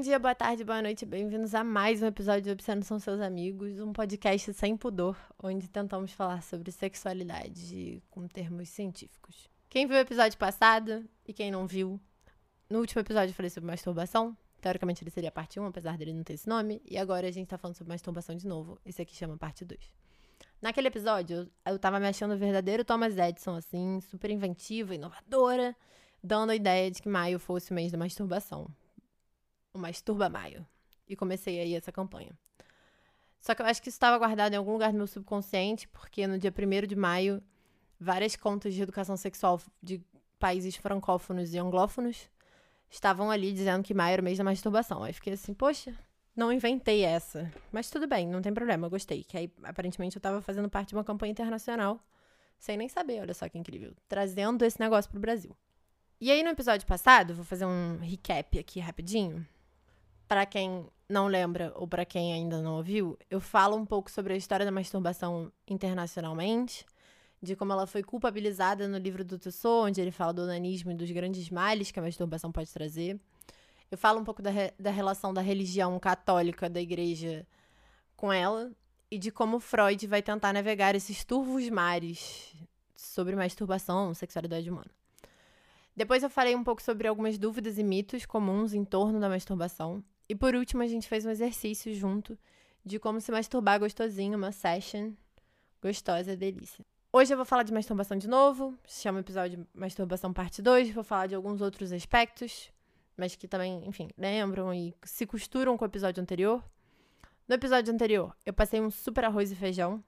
dia, boa tarde, boa noite, bem-vindos a mais um episódio de Obsceno São Seus Amigos, um podcast sem pudor, onde tentamos falar sobre sexualidade com termos científicos. Quem viu o episódio passado e quem não viu, no último episódio eu falei sobre masturbação, teoricamente ele seria parte 1, apesar dele não ter esse nome, e agora a gente tá falando sobre masturbação de novo, esse aqui chama parte 2. Naquele episódio, eu tava me achando o verdadeiro Thomas Edison, assim, super inventiva, inovadora, dando a ideia de que maio fosse o mês da masturbação o Masturba Maio. E comecei aí essa campanha. Só que eu acho que isso estava guardado em algum lugar do meu subconsciente, porque no dia 1 de maio, várias contas de educação sexual de países francófonos e anglófonos estavam ali dizendo que maio era o mês da masturbação. Aí fiquei assim, poxa, não inventei essa. Mas tudo bem, não tem problema, eu gostei. Que aí, aparentemente, eu estava fazendo parte de uma campanha internacional, sem nem saber, olha só que incrível. Trazendo esse negócio pro Brasil. E aí, no episódio passado, vou fazer um recap aqui rapidinho para quem não lembra ou para quem ainda não ouviu, eu falo um pouco sobre a história da masturbação internacionalmente, de como ela foi culpabilizada no livro do Tussaud, onde ele fala do onanismo e dos grandes males que a masturbação pode trazer. Eu falo um pouco da, re da relação da religião católica da igreja com ela e de como Freud vai tentar navegar esses turvos mares sobre masturbação, sexualidade humana. Depois eu falei um pouco sobre algumas dúvidas e mitos comuns em torno da masturbação e por último, a gente fez um exercício junto de como se masturbar gostosinho, uma session gostosa, delícia. Hoje eu vou falar de masturbação de novo, chama o episódio Masturbação Parte 2, vou falar de alguns outros aspectos, mas que também, enfim, lembram e se costuram com o episódio anterior. No episódio anterior, eu passei um super arroz e feijão,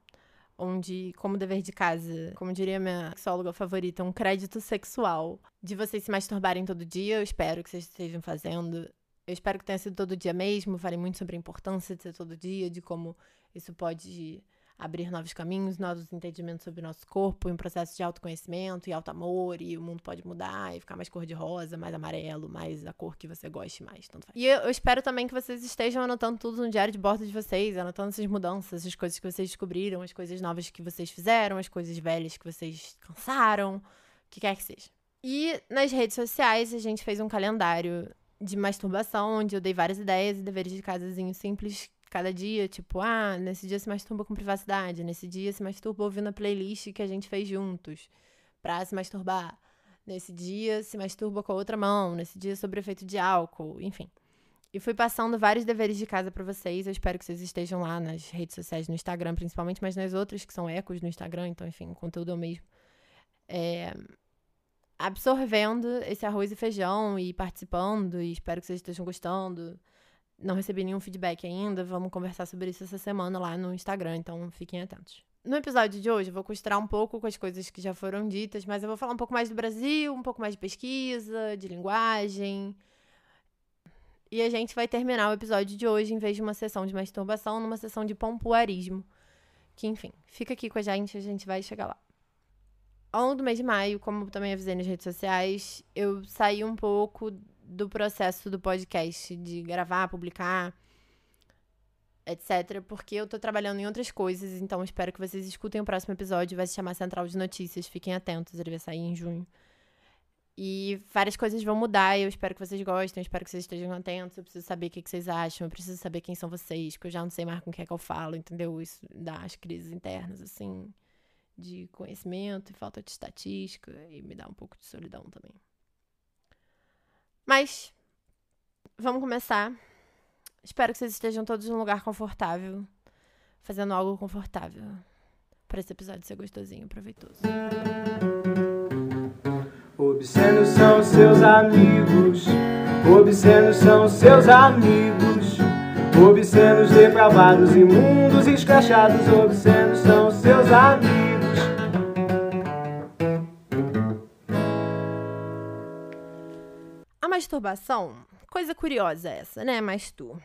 onde, como dever de casa, como diria minha sexóloga favorita, um crédito sexual de vocês se masturbarem todo dia. Eu espero que vocês estejam fazendo. Eu espero que tenha sido todo dia mesmo. Falei muito sobre a importância de ser todo dia, de como isso pode abrir novos caminhos, novos entendimentos sobre o nosso corpo, um processo de autoconhecimento e auto-amor, e o mundo pode mudar e ficar mais cor-de-rosa, mais amarelo, mais a cor que você goste mais. Tanto faz. E eu, eu espero também que vocês estejam anotando tudo no diário de bordo de vocês, anotando essas mudanças, as coisas que vocês descobriram, as coisas novas que vocês fizeram, as coisas velhas que vocês cansaram, o que quer que seja. E nas redes sociais a gente fez um calendário de masturbação, onde eu dei várias ideias e deveres de casazinho simples cada dia, tipo, ah, nesse dia se masturba com privacidade, nesse dia se masturba ouvindo a playlist que a gente fez juntos, pra se masturbar. Nesse dia se masturba com a outra mão, nesse dia sobre efeito de álcool, enfim. E fui passando vários deveres de casa para vocês. Eu espero que vocês estejam lá nas redes sociais, no Instagram principalmente, mas nas outras que são ecos no Instagram, então, enfim, o conteúdo é o mesmo. É, absorvendo esse arroz e feijão e participando, e espero que vocês estejam gostando. Não recebi nenhum feedback ainda, vamos conversar sobre isso essa semana lá no Instagram, então fiquem atentos. No episódio de hoje, eu vou costurar um pouco com as coisas que já foram ditas, mas eu vou falar um pouco mais do Brasil, um pouco mais de pesquisa, de linguagem. E a gente vai terminar o episódio de hoje, em vez de uma sessão de masturbação, numa sessão de pompoarismo. Que, enfim, fica aqui com a gente, a gente vai chegar lá ao longo do mês de maio, como também avisei nas redes sociais, eu saí um pouco do processo do podcast, de gravar, publicar, etc. Porque eu tô trabalhando em outras coisas, então espero que vocês escutem o próximo episódio. Vai se chamar Central de Notícias, fiquem atentos, ele vai sair em junho. E várias coisas vão mudar, eu espero que vocês gostem, eu espero que vocês estejam atentos. Eu preciso saber o que, vocês acham, eu preciso saber quem são vocês, porque eu já não sei mais com quem é que eu falo, entendeu? Isso dá as crises internas, assim de conhecimento e falta de estatística e me dá um pouco de solidão também. Mas vamos começar. Espero que vocês estejam todos num lugar confortável, fazendo algo confortável para esse episódio ser gostosinho, proveitoso. Obscenos são seus amigos, obscenos são seus amigos, obscenos depravados, imundos, escrachados, obscenos são seus amigos. Masturbação, coisa curiosa essa, né? Mas tu.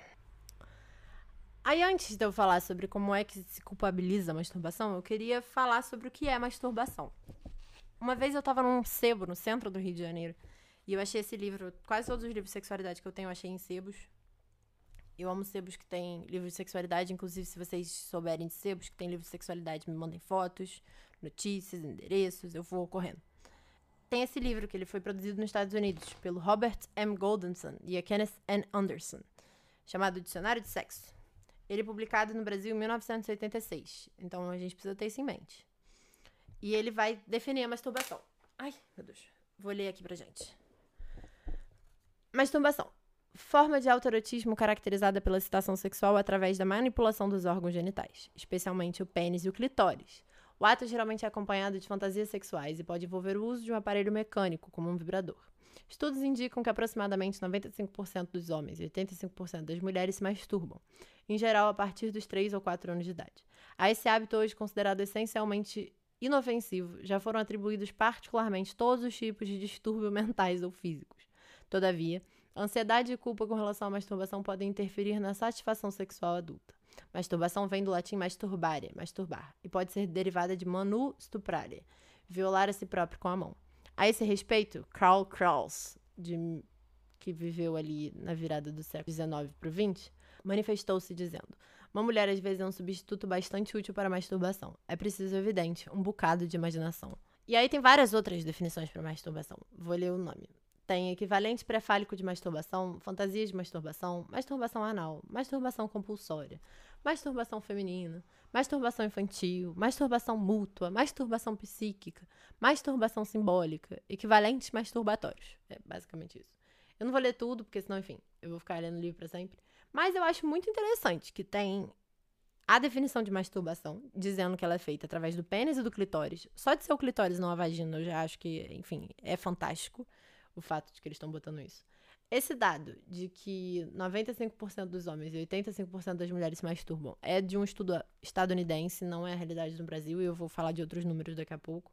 Aí, antes de eu falar sobre como é que se culpabiliza a masturbação, eu queria falar sobre o que é masturbação. Uma vez eu tava num sebo no centro do Rio de Janeiro e eu achei esse livro, quase todos os livros de sexualidade que eu tenho, eu achei em sebos. Eu amo sebos que tem livros de sexualidade, inclusive se vocês souberem de sebos que tem livros de sexualidade, me mandem fotos, notícias, endereços, eu vou correndo. Tem esse livro que ele foi produzido nos Estados Unidos pelo Robert M. Goldenson e a Kenneth N. Anderson, chamado Dicionário de Sexo. Ele é publicado no Brasil em 1986, então a gente precisa ter isso em mente. E ele vai definir a masturbação. Ai, meu Deus. Vou ler aqui pra gente. Masturbação. Forma de autoerotismo caracterizada pela excitação sexual através da manipulação dos órgãos genitais, especialmente o pênis e o clitóris. O ato geralmente é acompanhado de fantasias sexuais e pode envolver o uso de um aparelho mecânico, como um vibrador. Estudos indicam que aproximadamente 95% dos homens e 85% das mulheres se masturbam, em geral a partir dos 3 ou 4 anos de idade. A esse hábito, hoje considerado essencialmente inofensivo, já foram atribuídos particularmente todos os tipos de distúrbios mentais ou físicos. Todavia, ansiedade e culpa com relação à masturbação podem interferir na satisfação sexual adulta. Masturbação vem do latim masturbare, masturbar, e pode ser derivada de manu stuprare, violar a si próprio com a mão. A esse respeito, Karl Kraus, de, que viveu ali na virada do século XIX para o XX, manifestou-se dizendo: Uma mulher às vezes é um substituto bastante útil para a masturbação. É preciso, evidente, um bocado de imaginação. E aí tem várias outras definições para masturbação. Vou ler o nome. Tem equivalente pré-fálico de masturbação, fantasia de masturbação, masturbação anal, masturbação compulsória, masturbação feminina, masturbação infantil, masturbação mútua, masturbação psíquica, masturbação simbólica, equivalentes masturbatórios. É basicamente isso. Eu não vou ler tudo, porque senão, enfim, eu vou ficar lendo o livro para sempre. Mas eu acho muito interessante que tem a definição de masturbação, dizendo que ela é feita através do pênis e do clitóris. Só de ser o clitóris não a vagina, eu já acho que, enfim, é fantástico o fato de que eles estão botando isso. Esse dado de que 95% dos homens e 85% das mulheres se masturbam é de um estudo estadunidense, não é a realidade no Brasil, e eu vou falar de outros números daqui a pouco.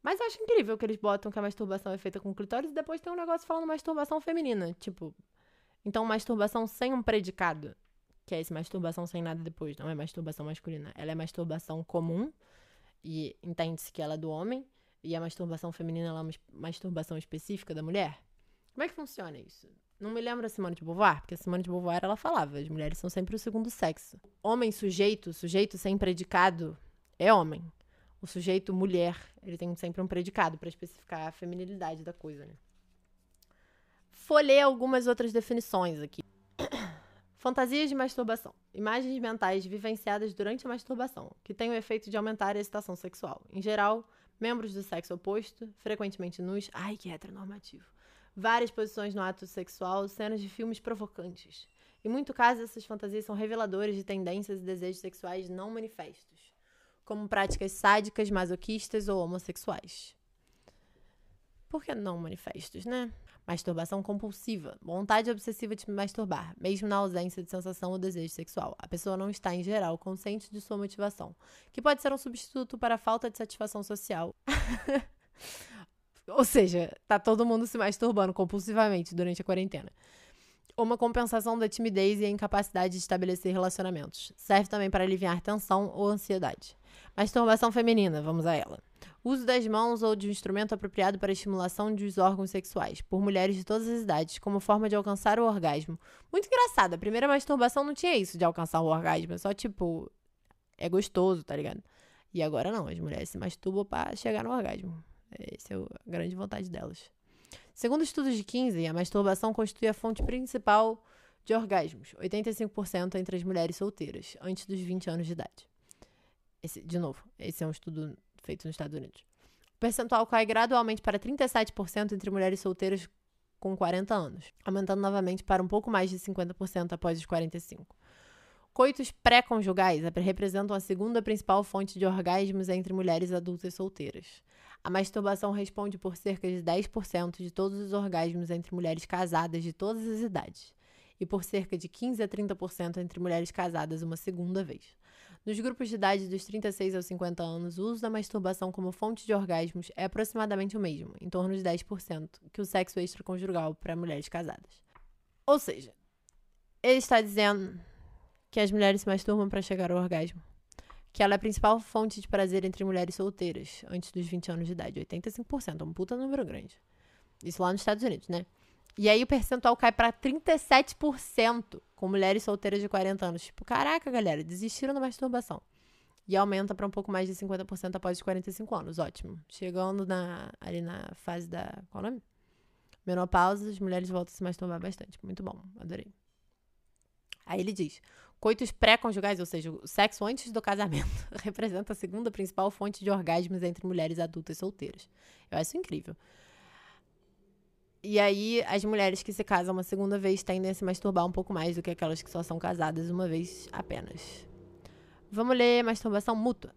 Mas eu acho incrível que eles botam que a masturbação é feita com clitóris e depois tem um negócio falando masturbação feminina. Tipo, então masturbação sem um predicado, que é esse masturbação sem nada depois, não é masturbação masculina. Ela é masturbação comum e entende-se que ela é do homem. E a masturbação feminina é uma masturbação específica da mulher? Como é que funciona isso? Não me lembro a Simone de Beauvoir, porque a Simone de Beauvoir ela falava, as mulheres são sempre o segundo sexo. Homem sujeito, sujeito sem predicado, é homem. O sujeito mulher, ele tem sempre um predicado para especificar a feminilidade da coisa, né? Ler algumas outras definições aqui. Fantasias de masturbação. Imagens mentais vivenciadas durante a masturbação, que têm o efeito de aumentar a excitação sexual. Em geral, membros do sexo oposto, frequentemente nus, ai que heteronormativo, várias posições no ato sexual, cenas de filmes provocantes. Em muitos casos, essas fantasias são reveladoras de tendências e desejos sexuais não manifestos, como práticas sádicas, masoquistas ou homossexuais. Por que não manifestos, né? Masturbação compulsiva, vontade obsessiva de masturbar, mesmo na ausência de sensação ou desejo sexual. A pessoa não está, em geral, consciente de sua motivação, que pode ser um substituto para a falta de satisfação social. ou seja, tá todo mundo se masturbando compulsivamente durante a quarentena. Uma compensação da timidez e a incapacidade de estabelecer relacionamentos. Serve também para aliviar tensão ou ansiedade. Masturbação feminina, vamos a ela. Uso das mãos ou de um instrumento apropriado para estimulação dos órgãos sexuais, por mulheres de todas as idades, como forma de alcançar o orgasmo. Muito engraçado, a primeira masturbação não tinha isso de alcançar o orgasmo, é só tipo. É gostoso, tá ligado? E agora não, as mulheres se masturbam para chegar no orgasmo. Essa é a grande vontade delas. Segundo estudos de 15, a masturbação constitui a fonte principal de orgasmos, 85% entre as mulheres solteiras, antes dos 20 anos de idade. Esse, de novo, esse é um estudo feito nos Estados Unidos. O percentual cai gradualmente para 37% entre mulheres solteiras com 40 anos, aumentando novamente para um pouco mais de 50% após os 45. Coitos pré-conjugais representam a segunda principal fonte de orgasmos entre mulheres adultas solteiras. A masturbação responde por cerca de 10% de todos os orgasmos entre mulheres casadas de todas as idades, e por cerca de 15 a 30% entre mulheres casadas uma segunda vez. Nos grupos de idade dos 36 aos 50 anos, o uso da masturbação como fonte de orgasmos é aproximadamente o mesmo, em torno de 10%, que o sexo extraconjugal para mulheres casadas. Ou seja, ele está dizendo que as mulheres se masturbam para chegar ao orgasmo. Que ela é a principal fonte de prazer entre mulheres solteiras antes dos 20 anos de idade. 85%, é um puta número grande. Isso lá nos Estados Unidos, né? E aí o percentual cai para 37% com mulheres solteiras de 40 anos. Tipo, caraca, galera, desistiram da masturbação. e aumenta para um pouco mais de 50% após os 45 anos. Ótimo. Chegando na, ali na fase da. Qual o nome? Menopausa, as mulheres voltam a se masturbar bastante. Muito bom, adorei. Aí ele diz: coitos pré-conjugais, ou seja, o sexo antes do casamento, representa a segunda principal fonte de orgasmos entre mulheres adultas solteiras. Eu acho incrível. E aí, as mulheres que se casam uma segunda vez tendem a se masturbar um pouco mais do que aquelas que só são casadas uma vez apenas. Vamos ler masturbação mútua.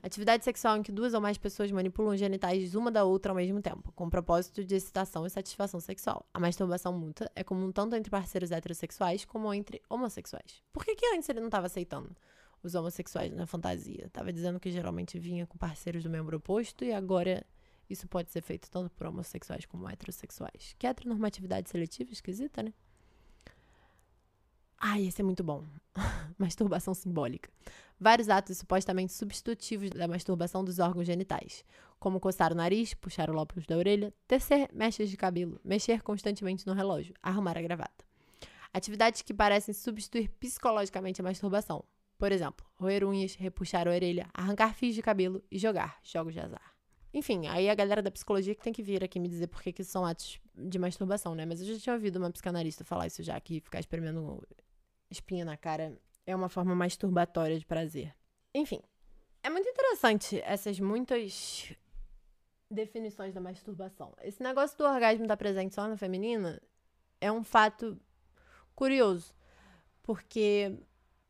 Atividade sexual em que duas ou mais pessoas manipulam os genitais uma da outra ao mesmo tempo, com o propósito de excitação e satisfação sexual. A masturbação mútua é comum tanto entre parceiros heterossexuais como entre homossexuais. Por que, que antes ele não estava aceitando os homossexuais na fantasia? Tava dizendo que geralmente vinha com parceiros do membro oposto e agora isso pode ser feito tanto por homossexuais como heterossexuais. Que heteronormatividade seletiva esquisita, né? Ai, esse é muito bom. masturbação simbólica. Vários atos supostamente substitutivos da masturbação dos órgãos genitais, como coçar o nariz, puxar o lóbulo da orelha, tecer mechas de cabelo, mexer constantemente no relógio, arrumar a gravata. Atividades que parecem substituir psicologicamente a masturbação. Por exemplo, roer unhas, repuxar a orelha, arrancar fios de cabelo e jogar jogos de azar. Enfim, aí a galera da psicologia que tem que vir aqui me dizer por que, que são atos de masturbação, né? Mas eu já tinha ouvido uma psicanalista falar isso já, que ficar experimentando espinha na cara é uma forma masturbatória de prazer. Enfim, é muito interessante essas muitas definições da masturbação. Esse negócio do orgasmo estar presente só na feminina é um fato curioso, porque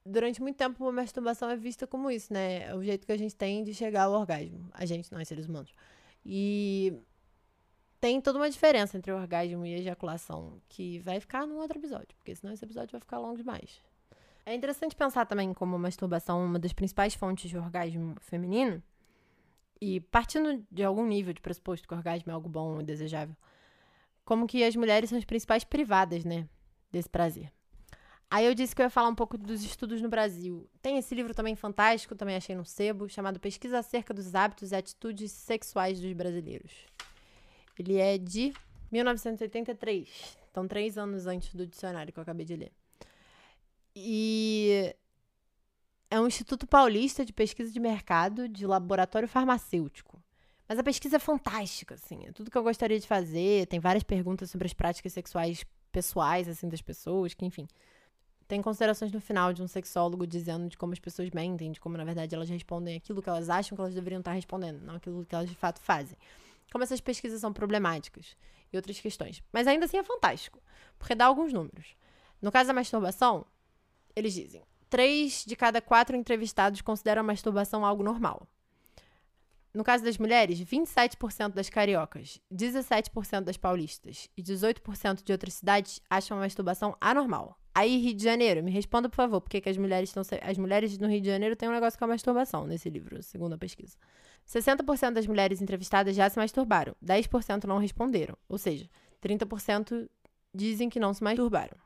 durante muito tempo a masturbação é vista como isso, né? É o jeito que a gente tem de chegar ao orgasmo, a gente, nós seres humanos. E tem toda uma diferença entre orgasmo e ejaculação, que vai ficar num outro episódio, porque senão esse episódio vai ficar longo demais. É interessante pensar também como a masturbação é uma das principais fontes de orgasmo feminino. E partindo de algum nível de pressuposto que o orgasmo é algo bom e desejável, como que as mulheres são as principais privadas, né, desse prazer. Aí eu disse que eu ia falar um pouco dos estudos no Brasil. Tem esse livro também fantástico, também achei no sebo, chamado Pesquisa acerca dos hábitos e atitudes sexuais dos brasileiros. Ele é de 1983, então três anos antes do dicionário que eu acabei de ler. E é um Instituto Paulista de Pesquisa de Mercado de Laboratório Farmacêutico. Mas a pesquisa é fantástica, assim, é tudo que eu gostaria de fazer. Tem várias perguntas sobre as práticas sexuais pessoais, assim, das pessoas, que, enfim. Tem considerações no final de um sexólogo dizendo de como as pessoas mentem, de como, na verdade, elas respondem aquilo que elas acham que elas deveriam estar respondendo, não aquilo que elas de fato fazem. Como essas pesquisas são problemáticas e outras questões. Mas ainda assim é fantástico, porque dá alguns números. No caso da masturbação, eles dizem: três de cada quatro entrevistados consideram a masturbação algo normal. No caso das mulheres, 27% das cariocas, 17% das paulistas e 18% de outras cidades acham a masturbação anormal. Aí, Rio de Janeiro, me responda, por favor, por que as mulheres estão. As mulheres no Rio de Janeiro têm um negócio com a masturbação nesse livro, segundo a pesquisa. 60% das mulheres entrevistadas já se masturbaram, 10% não responderam, ou seja, 30% dizem que não se masturbaram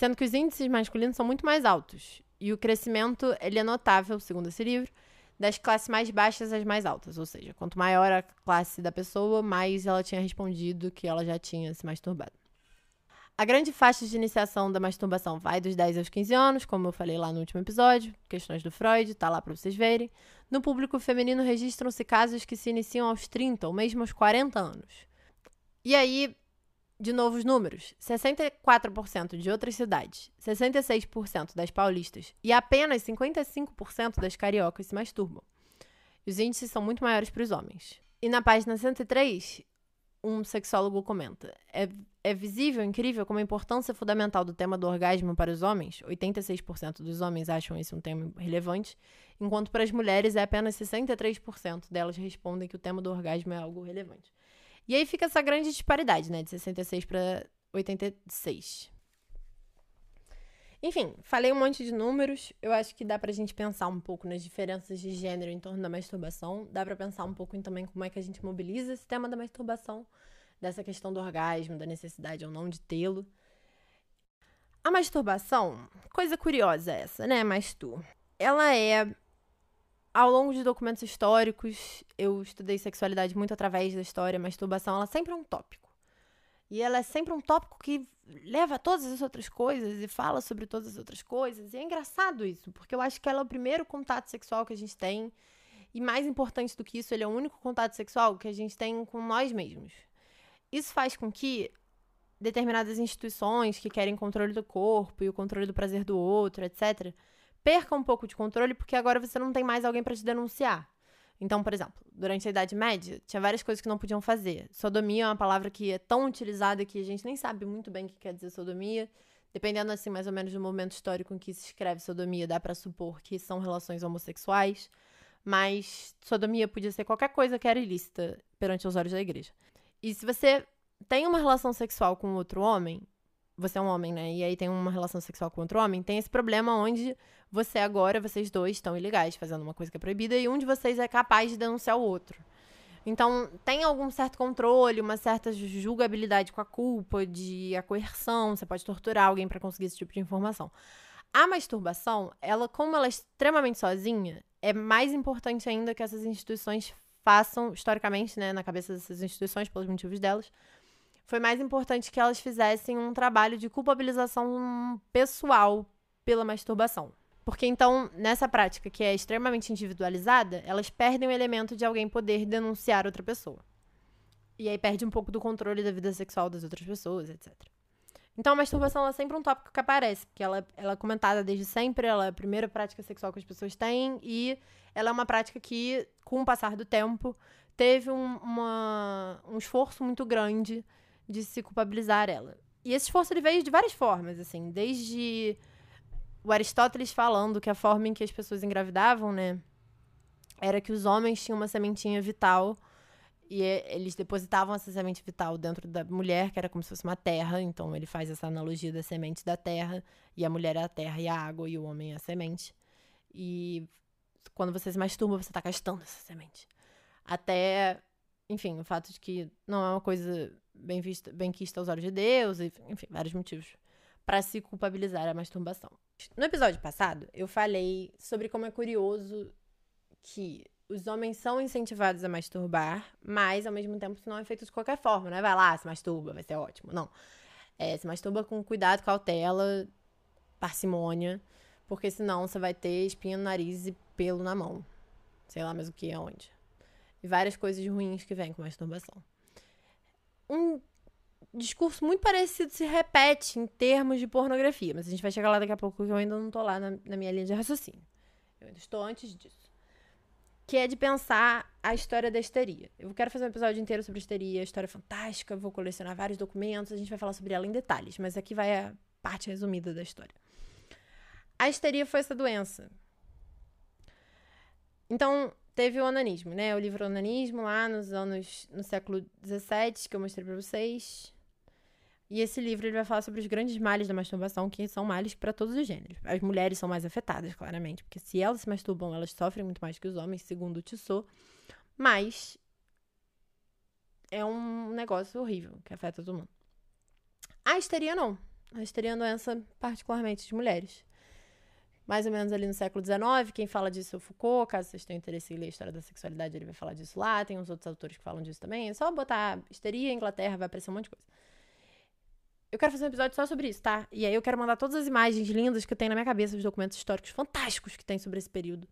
sendo que os índices masculinos são muito mais altos. E o crescimento ele é notável, segundo esse livro, das classes mais baixas às mais altas. Ou seja, quanto maior a classe da pessoa, mais ela tinha respondido que ela já tinha se masturbado. A grande faixa de iniciação da masturbação vai dos 10 aos 15 anos, como eu falei lá no último episódio, questões do Freud, tá lá para vocês verem. No público feminino registram-se casos que se iniciam aos 30 ou mesmo aos 40 anos. E aí, de novos números, 64% de outras cidades, 66% das paulistas e apenas 55% das cariocas se masturbam. Os índices são muito maiores para os homens. E na página 103, um sexólogo comenta: é, é visível, incrível, como a importância fundamental do tema do orgasmo para os homens, 86% dos homens acham esse um tema relevante, enquanto para as mulheres é apenas 63% delas respondem que o tema do orgasmo é algo relevante. E aí fica essa grande disparidade, né? De 66 para 86. Enfim, falei um monte de números. Eu acho que dá pra gente pensar um pouco nas diferenças de gênero em torno da masturbação. Dá pra pensar um pouco em também como é que a gente mobiliza esse tema da masturbação, dessa questão do orgasmo, da necessidade ou não de tê-lo. A masturbação, coisa curiosa essa, né, mas tu? Ela é ao longo de documentos históricos, eu estudei sexualidade muito através da história, masturbação, ela sempre é um tópico. E ela é sempre um tópico que leva todas as outras coisas e fala sobre todas as outras coisas. E é engraçado isso, porque eu acho que ela é o primeiro contato sexual que a gente tem. E mais importante do que isso, ele é o único contato sexual que a gente tem com nós mesmos. Isso faz com que determinadas instituições que querem controle do corpo e o controle do prazer do outro, etc., percam um pouco de controle porque agora você não tem mais alguém para te denunciar. Então, por exemplo, durante a Idade Média, tinha várias coisas que não podiam fazer. Sodomia é uma palavra que é tão utilizada que a gente nem sabe muito bem o que quer dizer sodomia. Dependendo, assim, mais ou menos do momento histórico em que se escreve sodomia, dá para supor que são relações homossexuais. Mas sodomia podia ser qualquer coisa que era ilícita perante os olhos da igreja. E se você tem uma relação sexual com outro homem, você é um homem, né? E aí tem uma relação sexual com outro homem, tem esse problema onde você agora, vocês dois estão ilegais, fazendo uma coisa que é proibida, e um de vocês é capaz de denunciar o outro. Então, tem algum certo controle, uma certa julgabilidade com a culpa, de a coerção, você pode torturar alguém para conseguir esse tipo de informação. A masturbação, ela, como ela é extremamente sozinha, é mais importante ainda que essas instituições façam, historicamente, né, na cabeça dessas instituições, pelos motivos delas, foi mais importante que elas fizessem um trabalho de culpabilização pessoal pela masturbação. Porque então, nessa prática que é extremamente individualizada, elas perdem o elemento de alguém poder denunciar outra pessoa. E aí perde um pouco do controle da vida sexual das outras pessoas, etc. Então, a masturbação é sempre um tópico que aparece, porque ela, ela é comentada desde sempre, ela é a primeira prática sexual que as pessoas têm, e ela é uma prática que, com o passar do tempo, teve um, uma, um esforço muito grande de se culpabilizar ela. E esse esforço ele veio de várias formas, assim, desde o Aristóteles falando que a forma em que as pessoas engravidavam, né, era que os homens tinham uma sementinha vital e eles depositavam essa semente vital dentro da mulher, que era como se fosse uma terra, então ele faz essa analogia da semente da terra, e a mulher é a terra e a água, e o homem é a semente. E quando você se masturba, você está gastando essa semente. Até, enfim, o fato de que não é uma coisa bem vista, bem quista aos olhos de Deus, enfim, vários motivos para se culpabilizar a masturbação. No episódio passado, eu falei sobre como é curioso que os homens são incentivados a masturbar, mas ao mesmo tempo isso não é feito de qualquer forma, né? Vai lá, se masturba, vai ser ótimo. Não. É, se masturba com cuidado, cautela, parcimônia, porque senão você vai ter espinha no nariz e pelo na mão. Sei lá mais o que, aonde. E várias coisas ruins que vêm com masturbação um discurso muito parecido se repete em termos de pornografia, mas a gente vai chegar lá daqui a pouco, porque eu ainda não tô lá na, na minha linha de raciocínio. Eu ainda estou antes disso. Que é de pensar a história da histeria. Eu quero fazer um episódio inteiro sobre histeria, história fantástica, vou colecionar vários documentos, a gente vai falar sobre ela em detalhes, mas aqui vai a parte resumida da história. A histeria foi essa doença. Então, teve o onanismo, né? O livro Onanismo lá nos anos no século XVII que eu mostrei para vocês. E esse livro ele vai falar sobre os grandes males da masturbação, que são males para todos os gêneros. As mulheres são mais afetadas, claramente, porque se elas se masturbam, elas sofrem muito mais que os homens, segundo o Tissot. Mas é um negócio horrível que afeta todo mundo. A histeria não. A histeria é uma doença particularmente de mulheres mais ou menos ali no século XIX. Quem fala disso é o Foucault, caso vocês tenham interesse em ler a história da sexualidade, ele vai falar disso lá. Tem uns outros autores que falam disso também. É só botar histeria, Inglaterra, vai aparecer um monte de coisa. Eu quero fazer um episódio só sobre isso, tá? E aí eu quero mandar todas as imagens lindas que eu tenho na minha cabeça, os documentos históricos fantásticos que tem sobre esse período.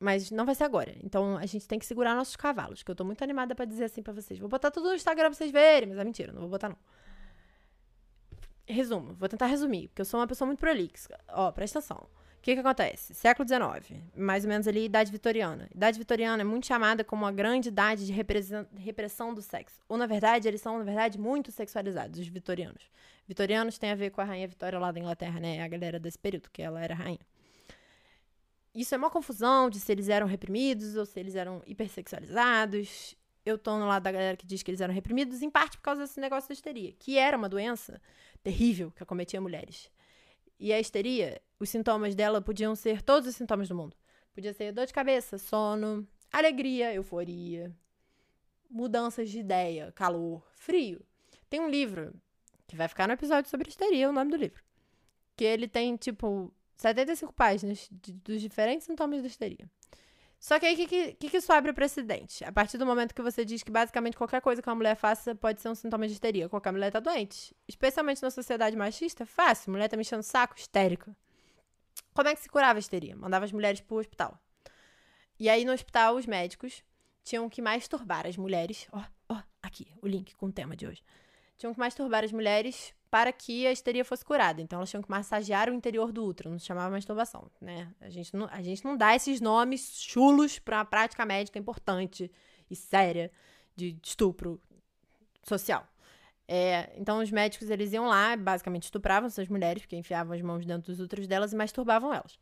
Mas não vai ser agora. Então a gente tem que segurar nossos cavalos, que eu tô muito animada para dizer assim para vocês. Vou botar tudo no Instagram pra vocês verem, mas é mentira, não vou botar não. Resumo, vou tentar resumir, porque eu sou uma pessoa muito prolixa. Ó, presta atenção que, que acontece? Século XIX, mais ou menos ali, Idade Vitoriana. Idade Vitoriana é muito chamada como a grande idade de repressão do sexo. Ou, na verdade, eles são, na verdade, muito sexualizados, os vitorianos. Vitorianos tem a ver com a rainha Vitória lá da Inglaterra, né? A galera desse período, que ela era rainha. Isso é uma confusão de se eles eram reprimidos ou se eles eram hipersexualizados. Eu tô no lado da galera que diz que eles eram reprimidos, em parte por causa desse negócio da histeria, que era uma doença terrível que acometia mulheres. E a histeria, os sintomas dela podiam ser todos os sintomas do mundo. Podia ser dor de cabeça, sono, alegria, euforia, mudanças de ideia, calor, frio. Tem um livro que vai ficar no episódio sobre histeria, o nome do livro. Que ele tem, tipo, 75 páginas de, dos diferentes sintomas da histeria. Só que aí, o que, que, que isso abre o precedente? A partir do momento que você diz que basicamente qualquer coisa que uma mulher faça pode ser um sintoma de histeria. Qualquer mulher tá doente. Especialmente na sociedade machista, fácil. Mulher tá me enchendo saco, histérica. Como é que se curava a histeria? Mandava as mulheres pro hospital. E aí, no hospital, os médicos tinham que masturbar as mulheres. Ó, ó, aqui, o link com o tema de hoje. Tinham que masturbar as mulheres para que a histeria fosse curada. Então elas tinham que massagear o interior do útero, não se chamava masturbação, né? A gente não, a gente não dá esses nomes chulos para uma prática médica importante e séria de estupro social. É, então os médicos eles iam lá, basicamente estupravam essas mulheres, porque enfiavam as mãos dentro dos úteros delas e masturbavam elas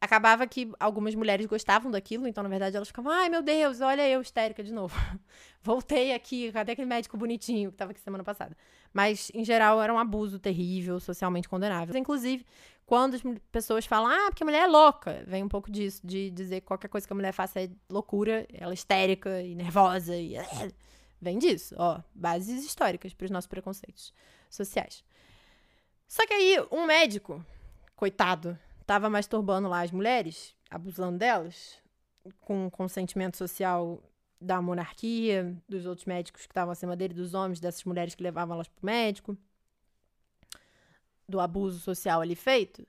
acabava que algumas mulheres gostavam daquilo, então na verdade elas ficavam, ai meu Deus, olha eu histérica de novo. Voltei aqui, cadê aquele médico bonitinho que estava aqui semana passada? Mas em geral era um abuso terrível, socialmente condenável. Inclusive, quando as pessoas falam, ah, porque a mulher é louca, vem um pouco disso, de dizer que qualquer coisa que a mulher faça é loucura, ela é histérica e nervosa e. Vem disso, ó, bases históricas para os nossos preconceitos sociais. Só que aí, um médico, coitado, estava masturbando lá as mulheres, abusando delas, com consentimento social da monarquia, dos outros médicos que estavam acima dele, dos homens, dessas mulheres que levavam elas pro médico, do abuso social ali feito.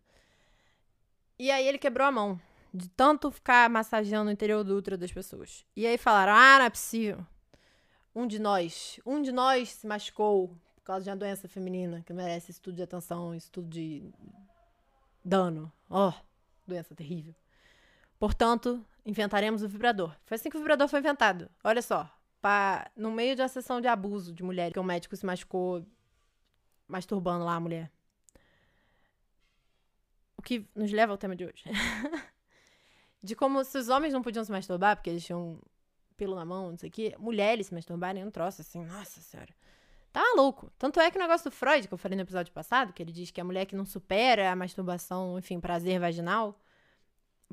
E aí ele quebrou a mão, de tanto ficar massageando o interior do útero das pessoas. E aí falaram: ah, não é possível. Um de nós, um de nós se machucou por causa de uma doença feminina que merece estudo de atenção, estudo de dano. Oh, doença terrível. Portanto, inventaremos o vibrador. Foi assim que o vibrador foi inventado. Olha só, pra, no meio de uma sessão de abuso de mulher, que o médico se machucou masturbando lá a mulher. O que nos leva ao tema de hoje. de como se os homens não podiam se masturbar, porque eles tinham pelo na mão, não sei o quê, mulheres se masturbarem, um troço assim, nossa senhora. Tá maluco. Tanto é que o negócio do Freud, que eu falei no episódio passado, que ele diz que a mulher que não supera a masturbação, enfim, prazer vaginal,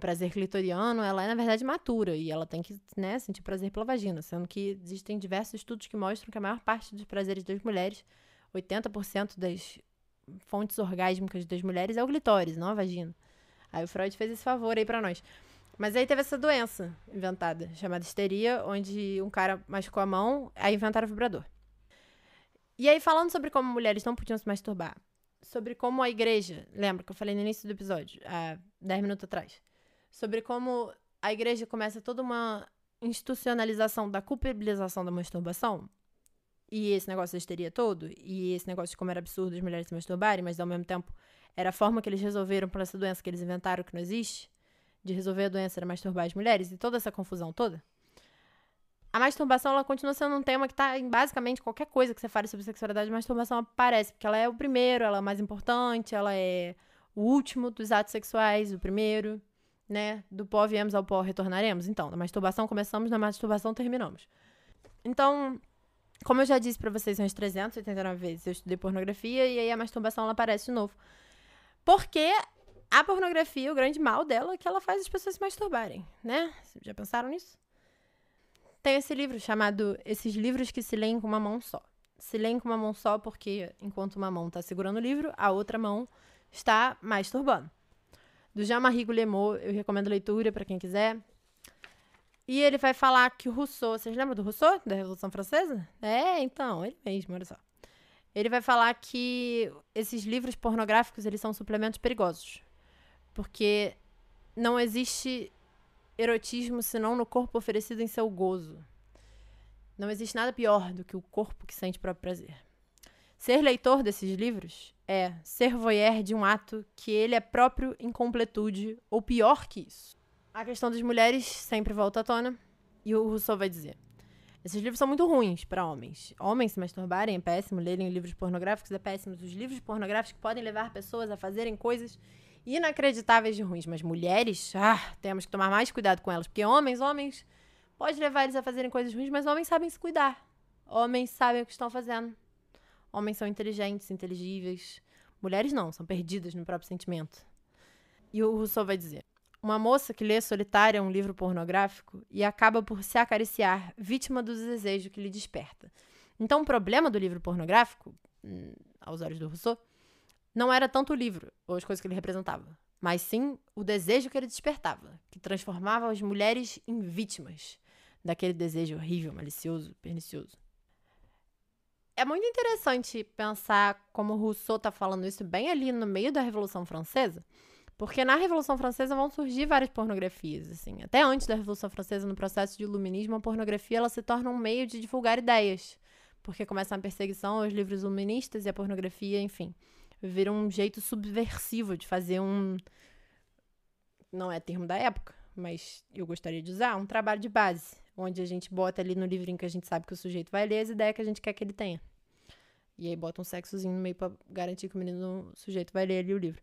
prazer clitoriano, ela é, na verdade, matura. E ela tem que, né, sentir prazer pela vagina. Sendo que existem diversos estudos que mostram que a maior parte dos prazeres das mulheres, 80% das fontes orgásmicas das mulheres é o clitóris, não a vagina. Aí o Freud fez esse favor aí para nós. Mas aí teve essa doença inventada, chamada histeria, onde um cara machucou a mão, aí inventaram o vibrador. E aí, falando sobre como mulheres não podiam se masturbar, sobre como a igreja, lembra que eu falei no início do episódio, há 10 minutos atrás, sobre como a igreja começa toda uma institucionalização da culpabilização da masturbação, e esse negócio da histeria todo, e esse negócio de como era absurdo as mulheres se masturbarem, mas ao mesmo tempo era a forma que eles resolveram para essa doença que eles inventaram que não existe, de resolver a doença era masturbar as mulheres, e toda essa confusão toda a masturbação ela continua sendo um tema que está em basicamente qualquer coisa que você fale sobre sexualidade, a masturbação aparece, porque ela é o primeiro, ela é mais importante, ela é o último dos atos sexuais, o primeiro, né? Do pó viemos ao pó retornaremos. Então, na masturbação começamos, na masturbação terminamos. Então, como eu já disse para vocês umas 389 vezes, eu estudei pornografia e aí a masturbação ela aparece de novo. Porque a pornografia, o grande mal dela é que ela faz as pessoas se masturbarem, né? Já pensaram nisso? Tem esse livro chamado Esses Livros que se leem com uma mão só. Se leem com uma mão só porque, enquanto uma mão está segurando o livro, a outra mão está masturbando. Do Jean-Marie Guillemot, eu recomendo leitura para quem quiser. E ele vai falar que o Rousseau, vocês lembram do Rousseau, da Revolução Francesa? É, então, ele mesmo, olha só. Ele vai falar que esses livros pornográficos, eles são suplementos perigosos. Porque não existe erotismo senão no corpo oferecido em seu gozo. Não existe nada pior do que o corpo que sente próprio prazer. Ser leitor desses livros é ser voyeur de um ato que ele é próprio em completude, ou pior que isso. A questão das mulheres sempre volta à tona, e o Rousseau vai dizer: esses livros são muito ruins para homens. Homens se masturbarem é péssimo, lerem livros pornográficos é péssimo. Os livros pornográficos podem levar pessoas a fazerem coisas inacreditáveis de ruins. Mas mulheres, ah, temos que tomar mais cuidado com elas. Porque homens, homens, pode levar eles a fazerem coisas ruins, mas homens sabem se cuidar. Homens sabem o que estão fazendo. Homens são inteligentes, inteligíveis. Mulheres não, são perdidas no próprio sentimento. E o Rousseau vai dizer: Uma moça que lê solitária um livro pornográfico e acaba por se acariciar, vítima do desejo que lhe desperta. Então, o problema do livro pornográfico, hum, aos olhos do Rousseau, não era tanto o livro ou as coisas que ele representava, mas sim o desejo que ele despertava, que transformava as mulheres em vítimas daquele desejo horrível, malicioso, pernicioso. É muito interessante pensar como Rousseau está falando isso bem ali no meio da Revolução Francesa, porque na Revolução Francesa vão surgir várias pornografias, assim. Até antes da Revolução Francesa, no processo de iluminismo, a pornografia ela se torna um meio de divulgar ideias, porque começa a perseguição aos livros iluministas e a pornografia, enfim, vira um jeito subversivo de fazer um não é termo da época, mas eu gostaria de usar um trabalho de base, onde a gente bota ali no livrinho que a gente sabe que o sujeito vai ler as ideias que a gente quer que ele tenha. E aí bota um sexozinho no meio para garantir que o menino, o sujeito vai ler ali o livro.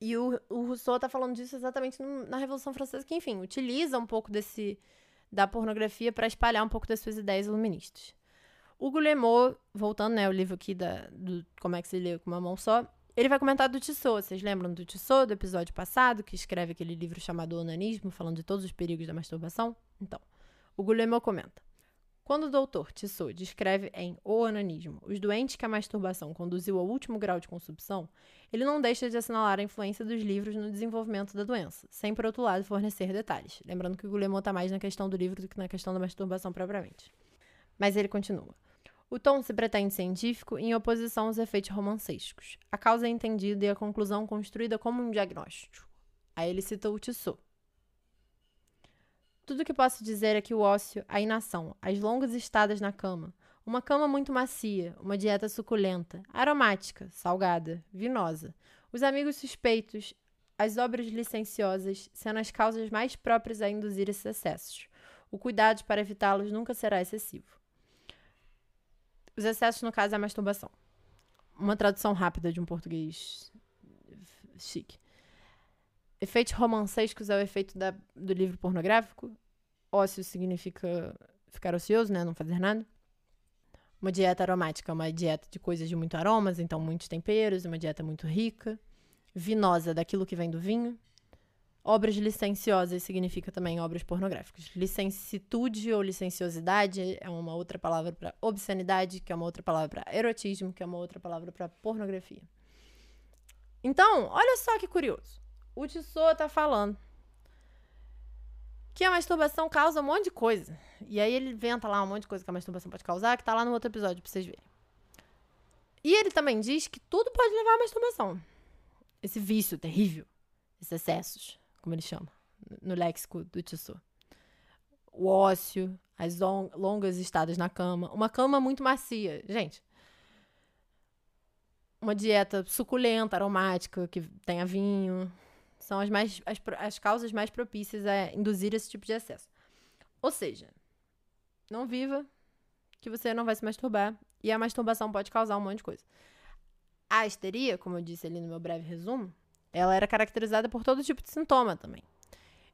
E o, o Rousseau tá falando disso exatamente no, na Revolução Francesa, que, enfim, utiliza um pouco desse da pornografia para espalhar um pouco das suas ideias iluministas. O Guillemot, voltando, né, o livro aqui da, do Como é que se lê com uma mão só, ele vai comentar do Tissot. Vocês lembram do Tissot, do episódio passado, que escreve aquele livro chamado Onanismo, falando de todos os perigos da masturbação? Então, o Guillemot comenta. Quando o doutor Tissot descreve em O Onanismo os doentes que a masturbação conduziu ao último grau de consumpção, ele não deixa de assinalar a influência dos livros no desenvolvimento da doença, sem, por outro lado, fornecer detalhes. Lembrando que o Guillemot está mais na questão do livro do que na questão da masturbação propriamente. Mas ele continua. O tom se pretende científico em oposição aos efeitos romancescos. A causa é entendida e a conclusão construída como um diagnóstico. Aí ele cita o Tissot. Tudo o que posso dizer é que o ócio, a inação, as longas estadas na cama, uma cama muito macia, uma dieta suculenta, aromática, salgada, vinosa, os amigos suspeitos, as obras licenciosas, sendo as causas mais próprias a induzir esses excessos. O cuidado para evitá-los nunca será excessivo. Os excessos, no caso, é a masturbação. Uma tradução rápida de um português chique. Efeitos romancescos é o efeito da, do livro pornográfico. Ócio significa ficar ocioso, né? Não fazer nada. Uma dieta aromática é uma dieta de coisas de muito aromas, então muitos temperos, uma dieta muito rica. Vinosa, daquilo que vem do vinho. Obras licenciosas significa também obras pornográficas. Licencitude ou licenciosidade é uma outra palavra para obscenidade, que é uma outra palavra para erotismo, que é uma outra palavra para pornografia. Então, olha só que curioso. O Tissot está falando que a masturbação causa um monte de coisa. E aí ele inventa lá um monte de coisa que a masturbação pode causar, que está lá no outro episódio para vocês verem. E ele também diz que tudo pode levar à masturbação. Esse vício terrível, esses excessos como ele chama, no léxico do Tissot. O ócio, as longas estadas na cama, uma cama muito macia. Gente, uma dieta suculenta, aromática, que tenha vinho, são as, mais, as, as causas mais propícias a induzir esse tipo de excesso. Ou seja, não viva que você não vai se masturbar e a masturbação pode causar um monte de coisa. A histeria, como eu disse ali no meu breve resumo, ela era caracterizada por todo tipo de sintoma também.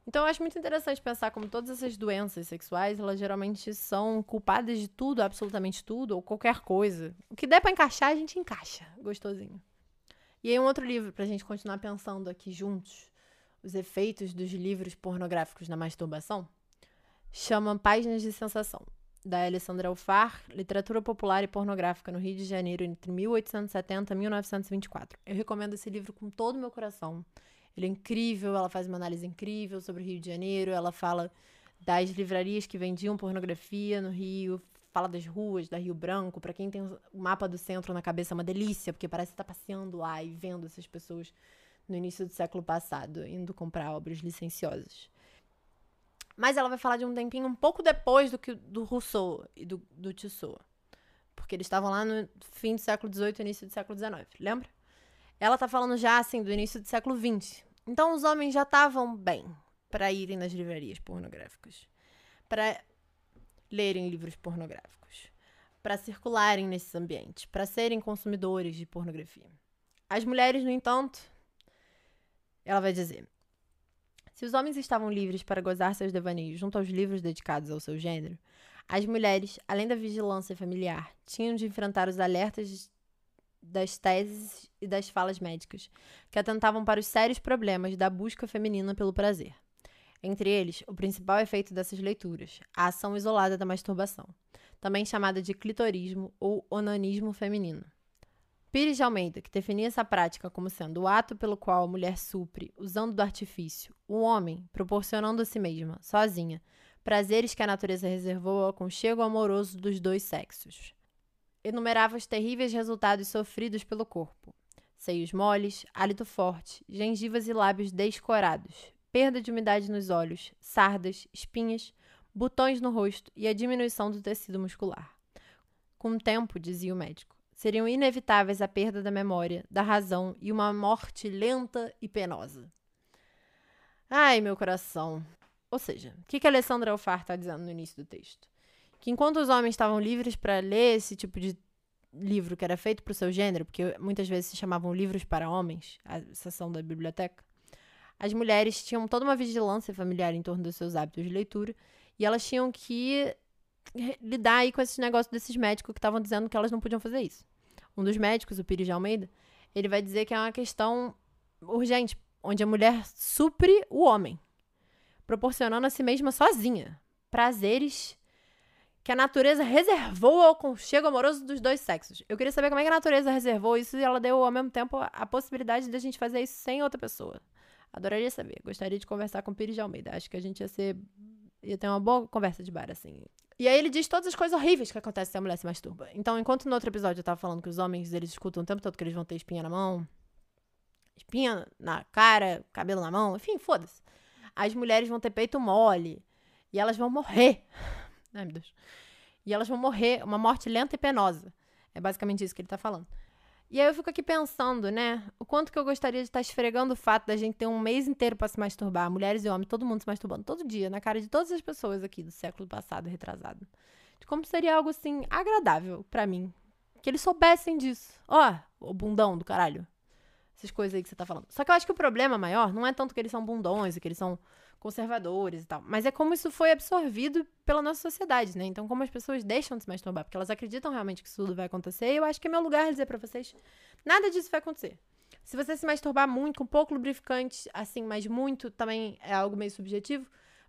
Então, eu acho muito interessante pensar como todas essas doenças sexuais, elas geralmente são culpadas de tudo, absolutamente tudo, ou qualquer coisa. O que der para encaixar, a gente encaixa. Gostosinho. E aí, um outro livro pra gente continuar pensando aqui juntos, os efeitos dos livros pornográficos na masturbação, chama Páginas de Sensação da Alessandra Alfar, Literatura Popular e Pornográfica no Rio de Janeiro entre 1870 e 1924. Eu recomendo esse livro com todo o meu coração. Ele é incrível, ela faz uma análise incrível sobre o Rio de Janeiro, ela fala das livrarias que vendiam pornografia no Rio, fala das ruas, da Rio Branco. Para quem tem o mapa do centro na cabeça, é uma delícia, porque parece estar tá passeando lá e vendo essas pessoas no início do século passado, indo comprar obras licenciosas. Mas ela vai falar de um tempinho um pouco depois do que do Rousseau e do, do Tissot. Porque eles estavam lá no fim do século XVIII início do século XIX, lembra? Ela tá falando já, assim, do início do século XX. Então os homens já estavam bem para irem nas livrarias pornográficas, para lerem livros pornográficos, para circularem nesses ambientes, para serem consumidores de pornografia. As mulheres, no entanto, ela vai dizer: se os homens estavam livres para gozar seus devaneios junto aos livros dedicados ao seu gênero, as mulheres, além da vigilância familiar, tinham de enfrentar os alertas das teses e das falas médicas, que atentavam para os sérios problemas da busca feminina pelo prazer. Entre eles, o principal efeito dessas leituras, a ação isolada da masturbação, também chamada de clitorismo ou onanismo feminino. Pires de Almeida, que definia essa prática como sendo o ato pelo qual a mulher supre, usando do artifício, o homem, proporcionando a si mesma, sozinha, prazeres que a natureza reservou ao aconchego amoroso dos dois sexos. Enumerava os terríveis resultados sofridos pelo corpo: seios moles, hálito forte, gengivas e lábios descorados, perda de umidade nos olhos, sardas, espinhas, botões no rosto e a diminuição do tecido muscular. Com o tempo, dizia o médico, seriam inevitáveis a perda da memória, da razão e uma morte lenta e penosa. Ai, meu coração. Ou seja, o que, que Alessandra Alfar está dizendo no início do texto? Que enquanto os homens estavam livres para ler esse tipo de livro que era feito para o seu gênero, porque muitas vezes se chamavam livros para homens, a seção da biblioteca, as mulheres tinham toda uma vigilância familiar em torno dos seus hábitos de leitura e elas tinham que lidar aí com esses negócios desses médicos que estavam dizendo que elas não podiam fazer isso um dos médicos, o Pires de Almeida, ele vai dizer que é uma questão urgente, onde a mulher supre o homem, proporcionando a si mesma sozinha prazeres que a natureza reservou ao conchego amoroso dos dois sexos. Eu queria saber como é que a natureza reservou isso e ela deu ao mesmo tempo a possibilidade de a gente fazer isso sem outra pessoa. Adoraria saber. Gostaria de conversar com o Pires de Almeida. Acho que a gente ia ser ia ter uma boa conversa de bar, assim. E aí ele diz todas as coisas horríveis que acontecem se a mulher se masturba. Então, enquanto no outro episódio eu tava falando que os homens, eles escutam o tempo todo que eles vão ter espinha na mão, espinha na cara, cabelo na mão, enfim, foda-se. As mulheres vão ter peito mole e elas vão morrer. Ai, meu Deus. E elas vão morrer uma morte lenta e penosa. É basicamente isso que ele tá falando. E aí eu fico aqui pensando, né? O quanto que eu gostaria de estar esfregando o fato da gente ter um mês inteiro para se masturbar, mulheres e homens, todo mundo se masturbando todo dia, na cara de todas as pessoas aqui do século passado, retrasado. De como seria algo assim agradável para mim. Que eles soubessem disso. Ó, oh, o bundão do caralho. Essas coisas aí que você tá falando. Só que eu acho que o problema maior não é tanto que eles são bundões e que eles são conservadores e tal. Mas é como isso foi absorvido pela nossa sociedade, né? Então, como as pessoas deixam de se masturbar, porque elas acreditam realmente que isso tudo vai acontecer, eu acho que é meu lugar dizer para vocês: nada disso vai acontecer. Se você se masturbar muito, com pouco lubrificante, assim, mas muito também é algo meio subjetivo,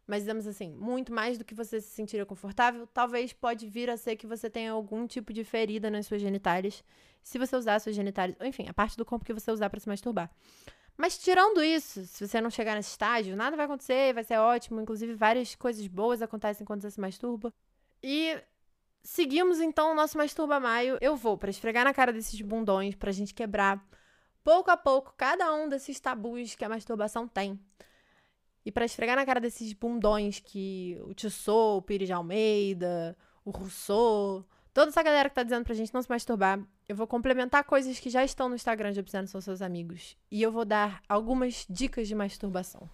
mas dizemos assim, muito mais do que você se sentiria confortável, talvez pode vir a ser que você tenha algum tipo de ferida nas suas genitálias, se você usar suas genitálias, enfim, a parte do corpo que você usar para se masturbar. Mas tirando isso, se você não chegar nesse estágio, nada vai acontecer, vai ser ótimo. Inclusive, várias coisas boas acontecem quando você se masturba. E seguimos então o nosso Masturba Maio. Eu vou para esfregar na cara desses bundões, pra gente quebrar pouco a pouco cada um desses tabus que a masturbação tem. E para esfregar na cara desses bundões que o Tissot, o Pires de Almeida, o Rousseau, toda essa galera que tá dizendo pra gente não se masturbar, eu vou complementar coisas que já estão no Instagram de Obsceno São Seus Amigos. E eu vou dar algumas dicas de masturbação.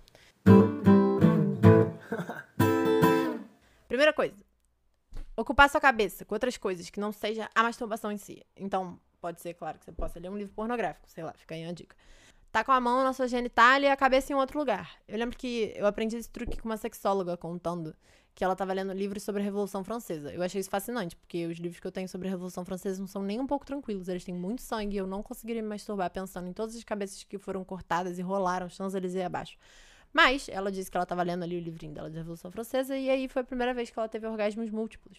Primeira coisa. Ocupar sua cabeça com outras coisas que não seja a masturbação em si. Então, pode ser, claro, que você possa ler um livro pornográfico, sei lá, fica aí a dica. Tá com a mão na sua genitália e a cabeça em outro lugar. Eu lembro que eu aprendi esse truque com uma sexóloga contando que ela estava lendo livros sobre a Revolução Francesa. Eu achei isso fascinante, porque os livros que eu tenho sobre a Revolução Francesa não são nem um pouco tranquilos. Eles têm muito sangue e eu não conseguiria me masturbar pensando em todas as cabeças que foram cortadas e rolaram Champs-Élysées abaixo. Mas ela disse que ela estava lendo ali o livrinho dela de Revolução Francesa e aí foi a primeira vez que ela teve orgasmos múltiplos.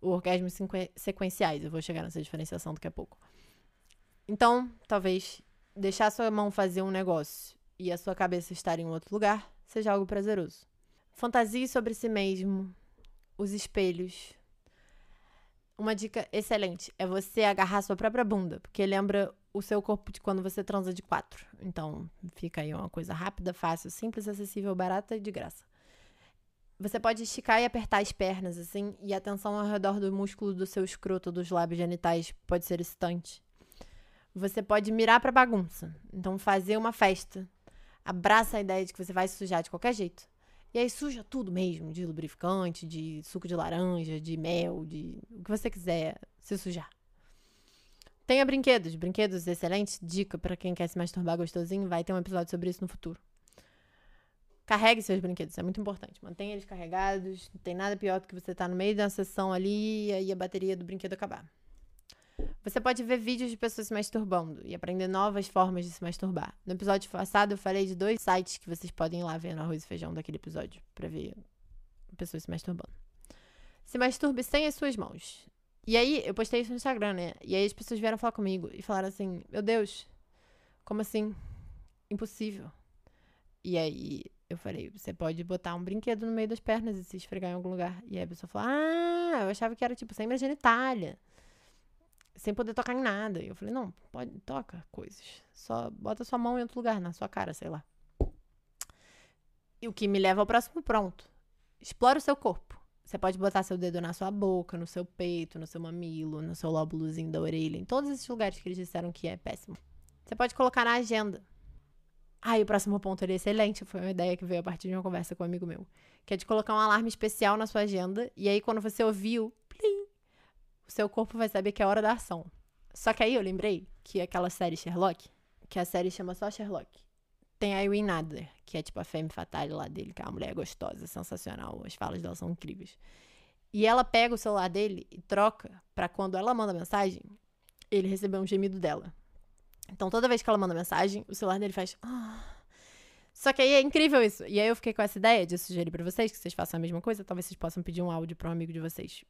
Orgasmos sequenciais. Eu vou chegar nessa diferenciação daqui a pouco. Então, talvez deixar sua mão fazer um negócio e a sua cabeça estar em outro lugar seja algo prazeroso. Fantasie sobre si mesmo, os espelhos. Uma dica excelente é você agarrar sua própria bunda, porque lembra o seu corpo de quando você transa de quatro. Então, fica aí uma coisa rápida, fácil, simples, acessível, barata e de graça. Você pode esticar e apertar as pernas, assim, e a tensão ao redor do músculo do seu escroto, dos lábios genitais, pode ser excitante. Você pode mirar pra bagunça. Então, fazer uma festa. Abraça a ideia de que você vai se sujar de qualquer jeito. E aí suja tudo mesmo, de lubrificante, de suco de laranja, de mel, de o que você quiser se sujar. Tenha brinquedos, brinquedos excelentes, dica para quem quer se masturbar gostosinho, vai ter um episódio sobre isso no futuro. Carregue seus brinquedos, é muito importante. Mantenha eles carregados, não tem nada pior do que você estar tá no meio da sessão ali e a bateria do brinquedo acabar. Você pode ver vídeos de pessoas se masturbando e aprender novas formas de se masturbar. No episódio passado, eu falei de dois sites que vocês podem ir lá ver no arroz e feijão daquele episódio para ver pessoas se masturbando. Se masturbe sem as suas mãos. E aí, eu postei isso no Instagram, né? E aí as pessoas vieram falar comigo e falaram assim: Meu Deus, como assim? Impossível. E aí eu falei: Você pode botar um brinquedo no meio das pernas e se esfregar em algum lugar. E aí a pessoa falou: Ah, eu achava que era tipo sem minha genitália. Sem poder tocar em nada. E eu falei: Não, pode, toca coisas. Só bota sua mão em outro lugar, na sua cara, sei lá. E o que me leva ao próximo pronto. Explora o seu corpo. Você pode botar seu dedo na sua boca, no seu peito, no seu mamilo, no seu lóbulozinho da orelha, em todos esses lugares que eles disseram que é péssimo. Você pode colocar na agenda. Ah, e o próximo ponto é excelente. Foi uma ideia que veio a partir de uma conversa com um amigo meu. Que é de colocar um alarme especial na sua agenda. E aí, quando você ouviu, o seu corpo vai saber que é hora da ação. Só que aí eu lembrei que aquela série Sherlock, que a série chama só Sherlock, tem a Irene Adler, que é tipo a femme fatale lá dele, que é uma mulher gostosa, sensacional. As falas dela são incríveis. E ela pega o celular dele e troca para quando ela manda mensagem, ele receber um gemido dela. Então toda vez que ela manda mensagem, o celular dele faz. Ah. Só que aí é incrível isso. E aí eu fiquei com essa ideia de sugerir para vocês que vocês façam a mesma coisa. Talvez vocês possam pedir um áudio para um amigo de vocês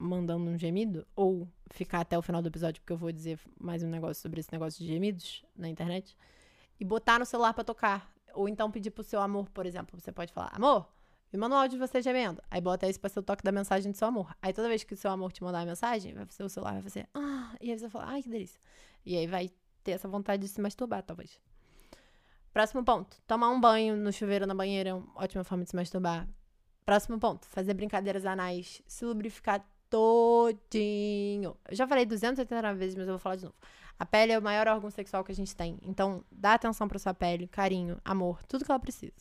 mandando um gemido, ou ficar até o final do episódio, porque eu vou dizer mais um negócio sobre esse negócio de gemidos na internet e botar no celular para tocar. Ou então pedir pro seu amor, por exemplo. Você pode falar, amor, me manda um áudio de você gemendo. Aí bota isso pra ser o toque da mensagem do seu amor. Aí toda vez que o seu amor te mandar a mensagem, vai ser o celular, vai fazer, ah, e aí você fala, ai, que delícia. E aí vai ter essa vontade de se masturbar, talvez. Próximo ponto. Tomar um banho no chuveiro na banheira é uma ótima forma de se masturbar. Próximo ponto. Fazer brincadeiras anais. Se lubrificar todinho. Eu já falei 289 vezes, mas eu vou falar de novo. A pele é o maior órgão sexual que a gente tem. Então, dá atenção para sua pele, carinho, amor, tudo que ela precisa.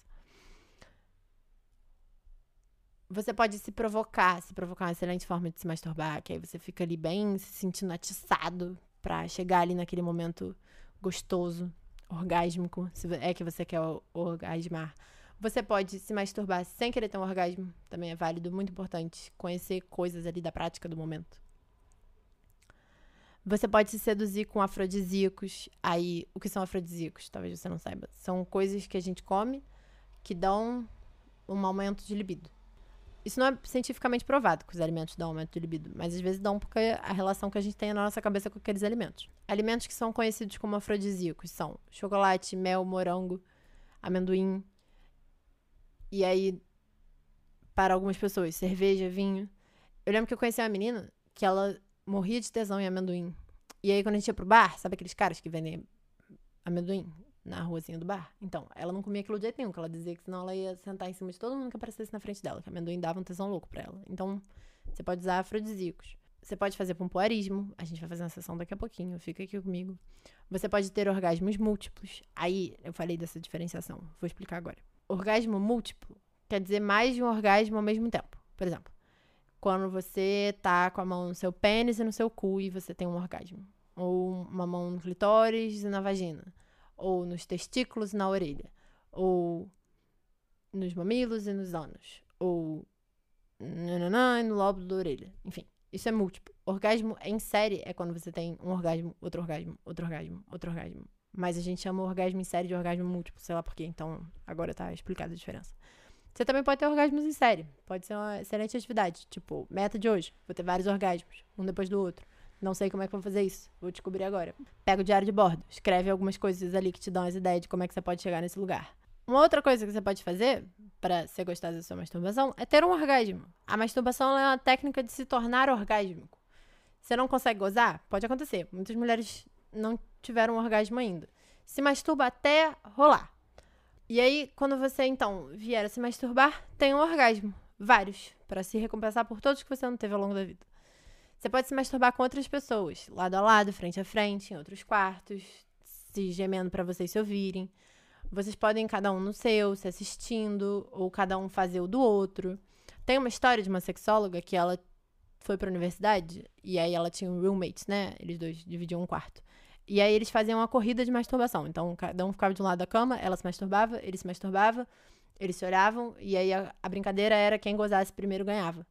Você pode se provocar, se provocar uma excelente forma de se masturbar, que aí você fica ali bem se sentindo atiçado para chegar ali naquele momento gostoso, orgásmico, se é que você quer orgasmar. Você pode se masturbar sem querer ter um orgasmo, também é válido, muito importante conhecer coisas ali da prática do momento. Você pode se seduzir com afrodisíacos. Aí, o que são afrodisíacos? Talvez você não saiba. São coisas que a gente come que dão um aumento de libido. Isso não é cientificamente provado que os alimentos dão aumento de libido, mas às vezes dão porque a relação que a gente tem na nossa cabeça com aqueles alimentos. Alimentos que são conhecidos como afrodisíacos são chocolate, mel, morango, amendoim. E aí, para algumas pessoas, cerveja, vinho. Eu lembro que eu conheci uma menina que ela morria de tesão em amendoim. E aí, quando a gente ia pro bar, sabe aqueles caras que vendem amendoim na ruazinha do bar? Então, ela não comia aquilo de jeito nenhum, que ela dizia que senão ela ia sentar em cima de todo mundo que aparecesse na frente dela, que amendoim dava um tesão louco pra ela. Então, você pode usar afrodisíacos. Você pode fazer pompoarismo, a gente vai fazer uma sessão daqui a pouquinho, fica aqui comigo. Você pode ter orgasmos múltiplos. Aí, eu falei dessa diferenciação, vou explicar agora. Orgasmo múltiplo quer dizer mais de um orgasmo ao mesmo tempo. Por exemplo, quando você tá com a mão no seu pênis e no seu cu e você tem um orgasmo. Ou uma mão no clitóris e na vagina. Ou nos testículos e na orelha. Ou nos mamilos e nos ânus. Ou nananã, no lóbulo da orelha. Enfim, isso é múltiplo. Orgasmo em série é quando você tem um orgasmo, outro orgasmo, outro orgasmo, outro orgasmo. Mas a gente chama orgasmo em série de orgasmo múltiplo, sei lá por quê. Então, agora tá explicada a diferença. Você também pode ter orgasmos em série. Pode ser uma excelente atividade. Tipo, meta de hoje. Vou ter vários orgasmos, um depois do outro. Não sei como é que vou fazer isso. Vou descobrir agora. Pega o diário de bordo. Escreve algumas coisas ali que te dão as ideias de como é que você pode chegar nesse lugar. Uma outra coisa que você pode fazer para ser gostosa da sua masturbação é ter um orgasmo. A masturbação é uma técnica de se tornar orgásmico. Você não consegue gozar? Pode acontecer. Muitas mulheres não tiveram orgasmo ainda. Se masturba até rolar. E aí, quando você então vier a se masturbar, tem um orgasmo. Vários. para se recompensar por todos que você não teve ao longo da vida. Você pode se masturbar com outras pessoas, lado a lado, frente a frente, em outros quartos, se gemendo para vocês se ouvirem. Vocês podem cada um no seu, se assistindo, ou cada um fazer o do outro. Tem uma história de uma sexóloga que ela foi pra universidade e aí ela tinha um roommate, né? Eles dois dividiam um quarto. E aí eles faziam uma corrida de masturbação. Então, cada um ficava de um lado da cama, ela se masturbava, ele se masturbava, eles se olhavam, e aí a, a brincadeira era quem gozasse primeiro ganhava.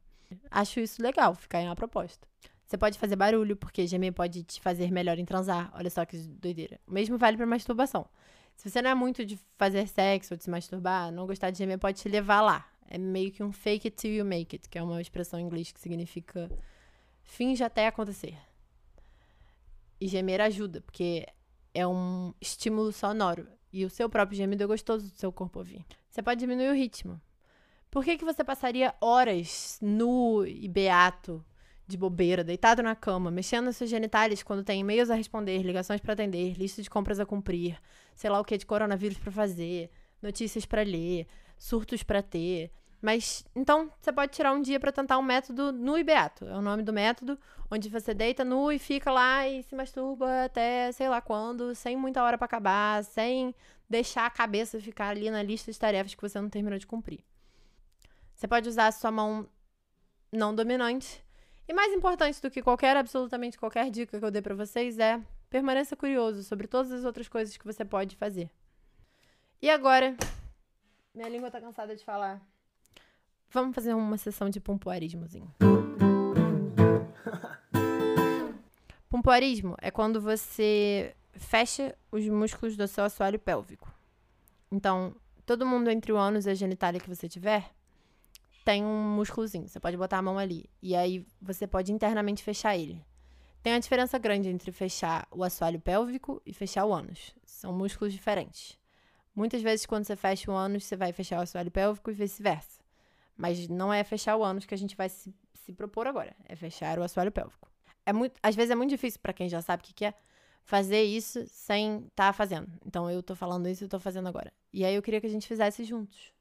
Acho isso legal, ficar em uma proposta. Você pode fazer barulho, porque gemer pode te fazer melhor em transar. Olha só que doideira. O mesmo vale para masturbação. Se você não é muito de fazer sexo ou de se masturbar, não gostar de gemer pode te levar lá. É meio que um fake it till you make it, que é uma expressão em inglês que significa Finge até acontecer. E gemer ajuda, porque é um estímulo sonoro. E o seu próprio gemido é gostoso do seu corpo ouvir. Você pode diminuir o ritmo. Por que, que você passaria horas nu e beato, de bobeira, deitado na cama, mexendo nos seus genitais quando tem e-mails a responder, ligações para atender, lista de compras a cumprir, sei lá o que de coronavírus para fazer, notícias para ler, surtos para ter, mas então você pode tirar um dia para tentar um método nu e beato. É o nome do método, onde você deita nu e fica lá e se masturba até sei lá quando, sem muita hora para acabar, sem deixar a cabeça ficar ali na lista de tarefas que você não terminou de cumprir. Você pode usar a sua mão não dominante. E mais importante do que qualquer, absolutamente qualquer dica que eu dê para vocês é permaneça curioso sobre todas as outras coisas que você pode fazer. E agora, minha língua tá cansada de falar. Vamos fazer uma sessão de pompoarismozinho. Pompoarismo é quando você fecha os músculos do seu assoalho pélvico. Então, todo mundo entre o ânus e a genitália que você tiver tem um músculozinho. Você pode botar a mão ali. E aí você pode internamente fechar ele. Tem uma diferença grande entre fechar o assoalho pélvico e fechar o ânus. São músculos diferentes. Muitas vezes, quando você fecha o ânus, você vai fechar o assoalho pélvico e vice-versa. Mas não é fechar o ânus que a gente vai se, se propor agora. É fechar o assoalho pélvico. É muito, às vezes é muito difícil para quem já sabe o que, que é fazer isso sem estar tá fazendo. Então eu tô falando isso e tô fazendo agora. E aí eu queria que a gente fizesse juntos.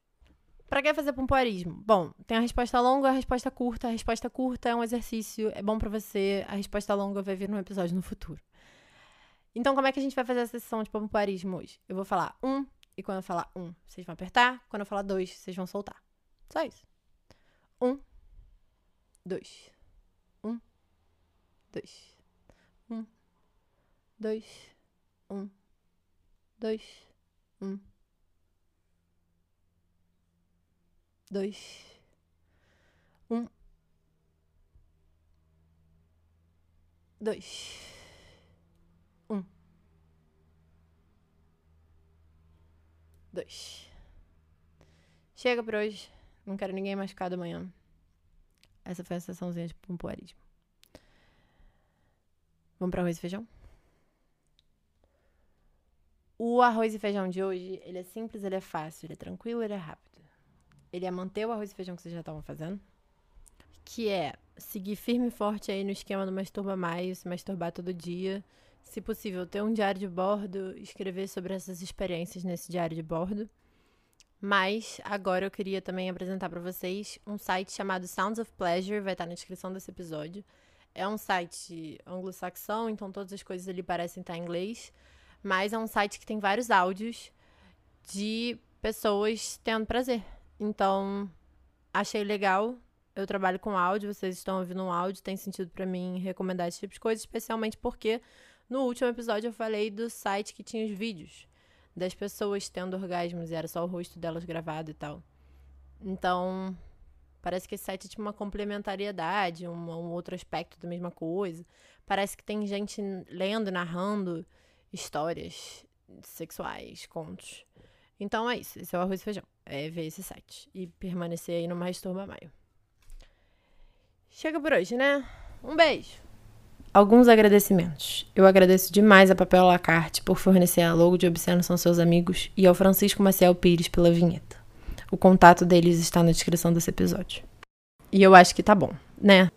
Para que fazer pompoarismo? Bom, tem a resposta longa, a resposta curta. A resposta curta é um exercício, é bom para você. A resposta longa vai vir num episódio no futuro. Então, como é que a gente vai fazer essa sessão de pompoarismo hoje? Eu vou falar um, e quando eu falar um, vocês vão apertar. Quando eu falar dois, vocês vão soltar. Só isso. Um, dois. Um, dois. Um, dois. Um, dois. Um, dois. Um, dois. Um, dois. Chega por hoje. Não quero ninguém machucado amanhã. Essa foi a sessãozinha de pompoarismo. Vamos para arroz e feijão? O arroz e feijão de hoje, ele é simples, ele é fácil, ele é tranquilo, ele é rápido. Ele é manter o arroz e feijão que vocês já estavam fazendo, que é seguir firme e forte aí no esquema do Masturba Mais, se masturbar todo dia. Se possível, ter um diário de bordo, escrever sobre essas experiências nesse diário de bordo. Mas agora eu queria também apresentar para vocês um site chamado Sounds of Pleasure, vai estar na descrição desse episódio. É um site anglo-saxão, então todas as coisas ali parecem estar em inglês, mas é um site que tem vários áudios de pessoas tendo prazer. Então, achei legal. Eu trabalho com áudio, vocês estão ouvindo um áudio, tem sentido para mim recomendar esse tipo de coisa, especialmente porque no último episódio eu falei do site que tinha os vídeos das pessoas tendo orgasmos e era só o rosto delas gravado e tal. Então, parece que esse site tinha uma complementariedade, um, um outro aspecto da mesma coisa. Parece que tem gente lendo, narrando histórias sexuais, contos. Então é isso, esse é o arroz e feijão. É ver esse site e permanecer aí no Mais Turma Maio. Chega por hoje, né? Um beijo! Alguns agradecimentos. Eu agradeço demais a Papel Lacarte por fornecer a logo de Obsceno São Seus Amigos e ao Francisco Maciel Pires pela vinheta. O contato deles está na descrição desse episódio. E eu acho que tá bom, né?